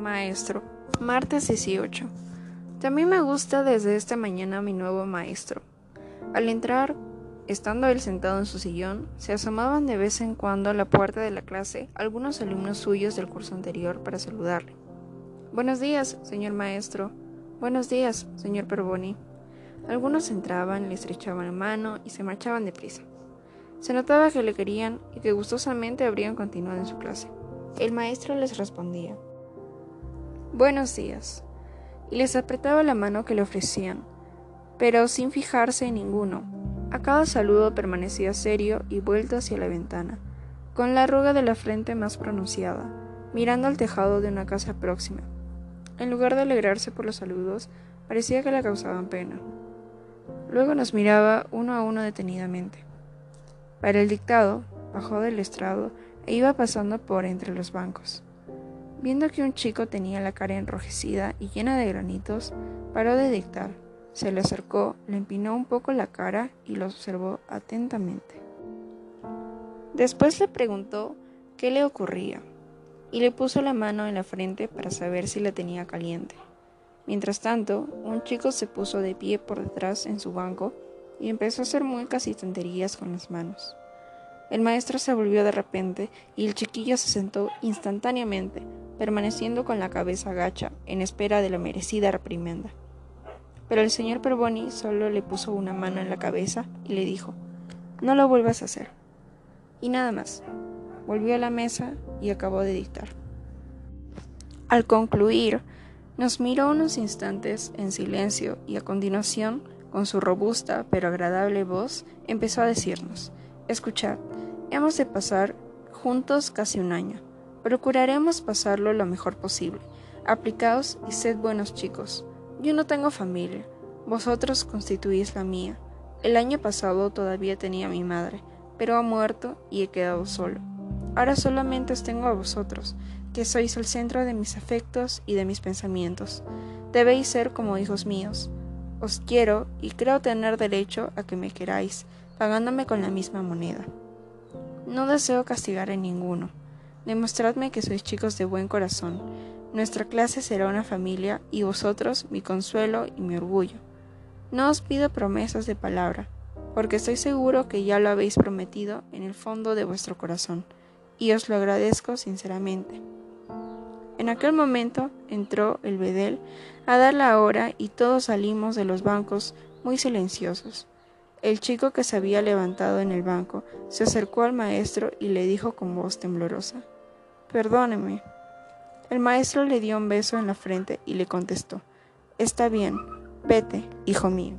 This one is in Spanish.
maestro. Martes 18. También me gusta desde esta mañana mi nuevo maestro. Al entrar, estando él sentado en su sillón, se asomaban de vez en cuando a la puerta de la clase algunos alumnos suyos del curso anterior para saludarle. Buenos días, señor maestro. Buenos días, señor Perboni. Algunos entraban, le estrechaban la mano y se marchaban deprisa. Se notaba que le querían y que gustosamente habrían continuado en su clase. El maestro les respondía Buenos días, y les apretaba la mano que le ofrecían, pero sin fijarse en ninguno. A cada saludo permanecía serio y vuelto hacia la ventana, con la arruga de la frente más pronunciada, mirando al tejado de una casa próxima. En lugar de alegrarse por los saludos, parecía que le causaban pena. Luego nos miraba uno a uno detenidamente. Para el dictado, bajó del estrado e iba pasando por entre los bancos. Viendo que un chico tenía la cara enrojecida y llena de granitos, paró de dictar. Se le acercó, le empinó un poco la cara y lo observó atentamente. Después le preguntó qué le ocurría y le puso la mano en la frente para saber si la tenía caliente. Mientras tanto, un chico se puso de pie por detrás en su banco y empezó a hacer muecas y tonterías con las manos. El maestro se volvió de repente y el chiquillo se sentó instantáneamente, permaneciendo con la cabeza gacha, en espera de la merecida reprimenda. Pero el señor Perboni solo le puso una mano en la cabeza y le dijo, no lo vuelvas a hacer. Y nada más. Volvió a la mesa y acabó de dictar. Al concluir, nos miró unos instantes en silencio y a continuación, con su robusta pero agradable voz, empezó a decirnos, Escuchad, hemos de pasar juntos casi un año. Procuraremos pasarlo lo mejor posible. Aplicaos y sed buenos chicos. Yo no tengo familia. Vosotros constituís la mía. El año pasado todavía tenía a mi madre, pero ha muerto y he quedado solo. Ahora solamente os tengo a vosotros, que sois el centro de mis afectos y de mis pensamientos. Debéis ser como hijos míos. Os quiero y creo tener derecho a que me queráis, pagándome con la misma moneda. No deseo castigar a ninguno. Demostradme que sois chicos de buen corazón. Nuestra clase será una familia y vosotros mi consuelo y mi orgullo. No os pido promesas de palabra, porque estoy seguro que ya lo habéis prometido en el fondo de vuestro corazón, y os lo agradezco sinceramente. En aquel momento entró el bedel a dar la hora y todos salimos de los bancos muy silenciosos. El chico que se había levantado en el banco se acercó al maestro y le dijo con voz temblorosa, Perdóneme. El maestro le dio un beso en la frente y le contestó, Está bien, vete, hijo mío.